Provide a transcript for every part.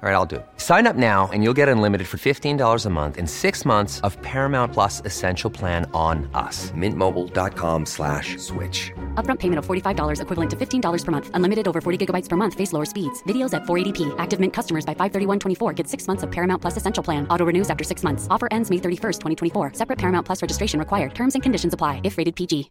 All right, I'll do it. Sign up now and you'll get unlimited for $15 a month and six months of Paramount Plus Essential Plan on us. Mintmobile.com slash switch. Upfront payment of $45 equivalent to $15 per month. Unlimited over 40 gigabytes per month. Face lower speeds. Videos at 480p. Active Mint customers by 531.24 get six months of Paramount Plus Essential Plan. Auto renews after six months. Offer ends May 31st, 2024. Separate Paramount Plus registration required. Terms and conditions apply if rated PG.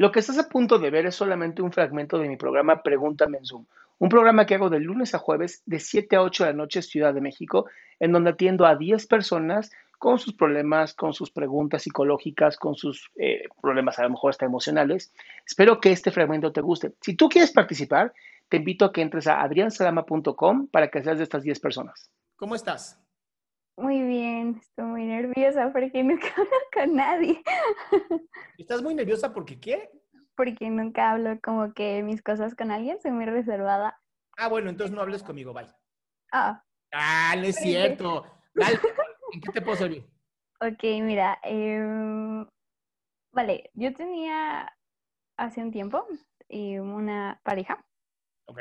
Lo que estás a punto de ver es solamente un fragmento de mi programa Pregúntame en Zoom, un programa que hago de lunes a jueves de 7 a 8 de la noche Ciudad de México, en donde atiendo a 10 personas con sus problemas, con sus preguntas psicológicas, con sus eh, problemas a lo mejor hasta emocionales. Espero que este fragmento te guste. Si tú quieres participar, te invito a que entres a adriansalama.com para que seas de estas 10 personas. ¿Cómo estás? Muy bien, estoy muy nerviosa porque nunca hablo con nadie. ¿Estás muy nerviosa porque qué? Porque nunca hablo como que mis cosas con alguien, soy muy reservada. Ah, bueno, entonces no hables conmigo, bye. Ah. Ah, no es cierto. Dale, ¿en qué te puedo servir? Ok, mira, em, vale, yo tenía hace un tiempo eh, una pareja. Ok.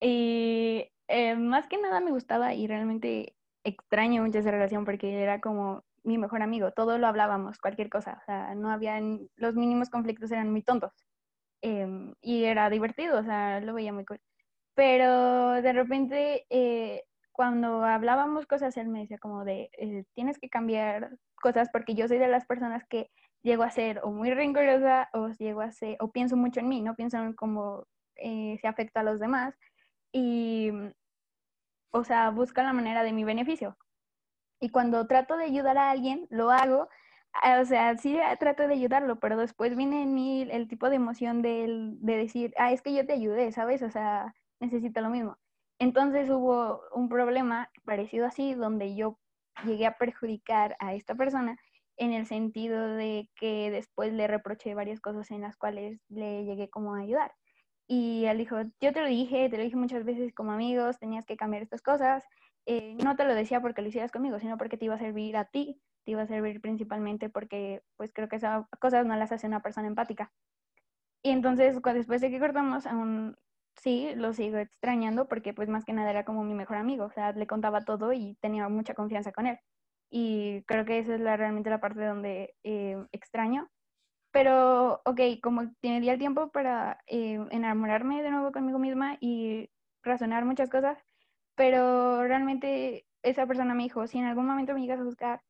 Y eh, más que nada me gustaba y realmente extraño mucho esa relación porque era como mi mejor amigo, todo lo hablábamos, cualquier cosa, o sea, no habían, los mínimos conflictos eran muy tontos em, y era divertido, o sea, lo veía muy cool. Pero de repente, eh, cuando hablábamos cosas, él me decía como de, eh, tienes que cambiar cosas porque yo soy de las personas que llego a ser o muy rencorosa o llego a ser, o pienso mucho en mí, no pienso en cómo eh, se afecta a los demás y o sea, busca la manera de mi beneficio. Y cuando trato de ayudar a alguien, lo hago, ah, o sea, sí trato de ayudarlo, pero después viene en mí el tipo de emoción de, de decir, ah, es que yo te ayudé, ¿sabes? O sea, necesito lo mismo. Entonces hubo un problema parecido así, donde yo llegué a perjudicar a esta persona en el sentido de que después le reproché varias cosas en las cuales le llegué como a ayudar. Y él dijo, yo te lo dije, te lo dije muchas veces como amigos, tenías que cambiar estas cosas. Eh, no te lo decía porque lo hicieras conmigo, sino porque te iba a servir a ti, te iba a servir principalmente porque pues creo que esas cosas no las hace una persona empática. Y entonces después de que cortamos, aún sí, lo sigo extrañando porque pues más que nada era como mi mejor amigo, o sea, le contaba todo y tenía mucha confianza con él. Y creo que esa es la, realmente la parte donde eh, extraño pero, ok, como tendría el tiempo para eh, enamorarme de nuevo conmigo misma y razonar muchas cosas, pero realmente esa persona me dijo, si en algún momento me llegas a buscar,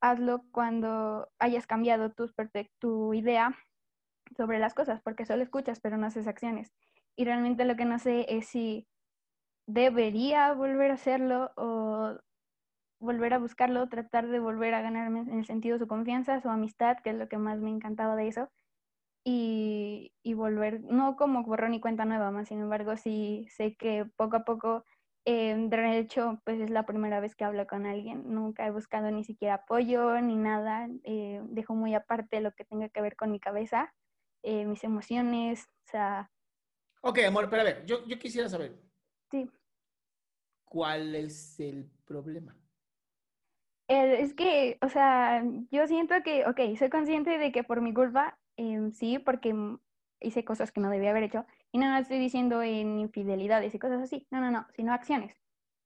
hazlo cuando hayas cambiado tu, tu idea sobre las cosas, porque solo escuchas, pero no haces acciones. Y realmente lo que no sé es si debería volver a hacerlo o volver a buscarlo, tratar de volver a ganarme en el sentido su confianza, su amistad, que es lo que más me encantaba de eso, y, y volver, no como borrón y cuenta nueva, más sin embargo, sí sé que poco a poco, eh, de hecho, pues es la primera vez que hablo con alguien, nunca he buscado ni siquiera apoyo ni nada, eh, dejo muy aparte lo que tenga que ver con mi cabeza, eh, mis emociones, o sea... Ok, amor, pero a ver, yo, yo quisiera saber. Sí. ¿Cuál es el problema? es que, o sea, yo siento que, ok, soy consciente de que por mi culpa, em, sí, porque hice cosas que no debía haber hecho, y no estoy diciendo en infidelidades y cosas así, no, no, no, sino acciones.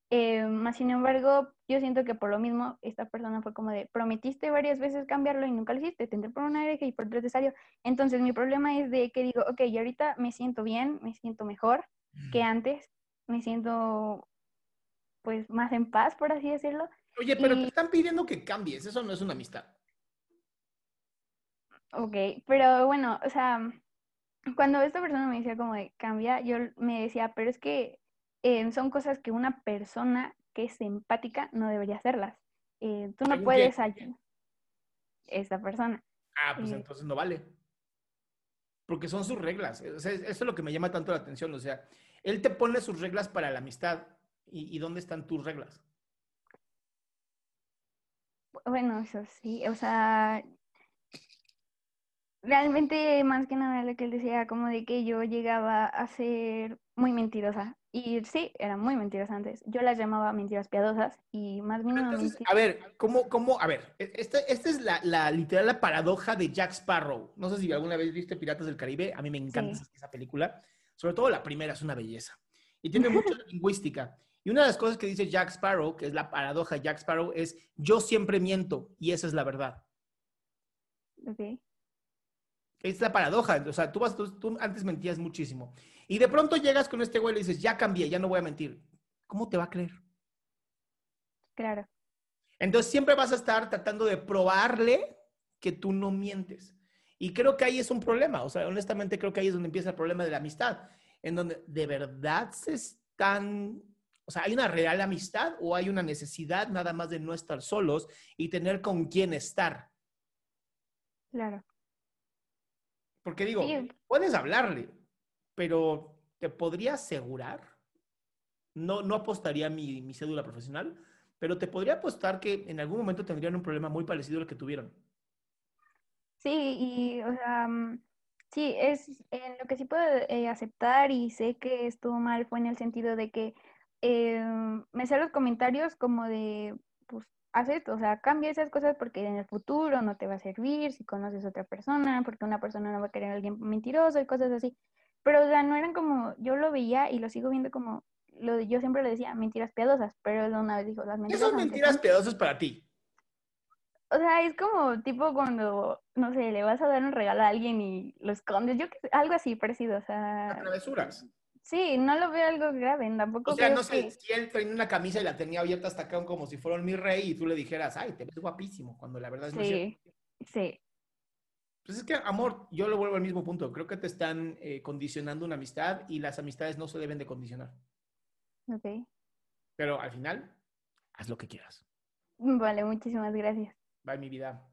Eh, más sin embargo, yo siento que por lo mismo, esta persona fue como de, prometiste varias veces cambiarlo y nunca lo hiciste, te entré por una hereje y por tres te salió. Entonces, mi problema es de que digo, ok, y ahorita me siento bien, me siento mejor que antes, me siento pues más en paz, por así decirlo, Oye, pero te están pidiendo que cambies, eso no es una amistad. Ok, pero bueno, o sea, cuando esta persona me decía como de cambia, yo me decía, pero es que eh, son cosas que una persona que es empática no debería hacerlas. Eh, tú no ¿Según puedes ayudar esta persona. Ah, pues Eh. entonces no vale. Porque son sus reglas. O sea, eso es lo que me llama tanto la atención. O sea, él te pone sus reglas para la amistad. ¿Y, y dónde están tus reglas? Bueno, eso sí, o sea, realmente más que nada lo que él decía, como de que yo llegaba a ser muy mentirosa. Y sí, era muy mentirosa antes. Yo las llamaba mentiras piadosas y más bien a ver, ¿cómo, cómo? A ver, e- esta, esta es la, la literal la paradoja de Jack Sparrow. No sé si alguna vez viste Piratas del Caribe. A mí me encanta Sí. esa, película. Sobre todo la primera es una belleza. Y tiene mucha lingüística. Y una de las cosas que dice Jack Sparrow, que es la paradoja de Jack Sparrow, es yo siempre miento y esa es la verdad. Ok. Es la paradoja. O sea, tú, vas, tú, tú antes mentías muchísimo. Y de pronto llegas con este güey y le dices, ya cambié, ya no voy a mentir. ¿Cómo te va a creer? Claro. Entonces siempre vas a estar tratando de probarle que tú no mientes. Y creo que ahí es un problema. O sea, honestamente creo que ahí es donde empieza el problema de la amistad. En donde de verdad se están... O sea, ¿hay una real amistad o hay una necesidad nada más de no estar solos y tener con quién estar? Claro. Porque digo, Sí. puedes hablarle, pero te podría asegurar, no, no apostaría mi, mi cédula profesional, pero te podría apostar que en algún momento tendrían un problema muy parecido al que tuvieron. Sí, y, o sea, mm, sí, es en lo que sí puedo eh, aceptar y sé que estuvo mal fue en el sentido de que eh, me hacía los comentarios como de, pues, haz esto, o sea, cambia esas cosas porque en el futuro no te va a servir si conoces a otra persona, porque una persona no va a querer a alguien mentiroso y cosas así. Pero, o sea, no eran como, yo lo veía y lo sigo viendo como, lo, yo siempre le decía mentiras piadosas, pero él una vez dijo, las ¿Qué mentiras son aunque mentiras son- piadosas para ti? o sea, es como tipo cuando, no sé, le vas a dar un regalo a alguien y lo escondes, yo qué sé, algo así parecido, o sea, Travesuras. Sí, no lo veo algo grave, tampoco O sea, creo no sé, que, si él tenía una camisa y la tenía abierta hasta acá como si fuera un mi rey y tú le dijeras, ay, te ves guapísimo, cuando la verdad es no cierto. sí, sí, Pues es que, amor, yo lo vuelvo al mismo punto. Creo que te están eh, condicionando una amistad y las amistades no se deben de condicionar. ok, Pero al final, haz lo que quieras. vale, muchísimas gracias. Bye, mi vida.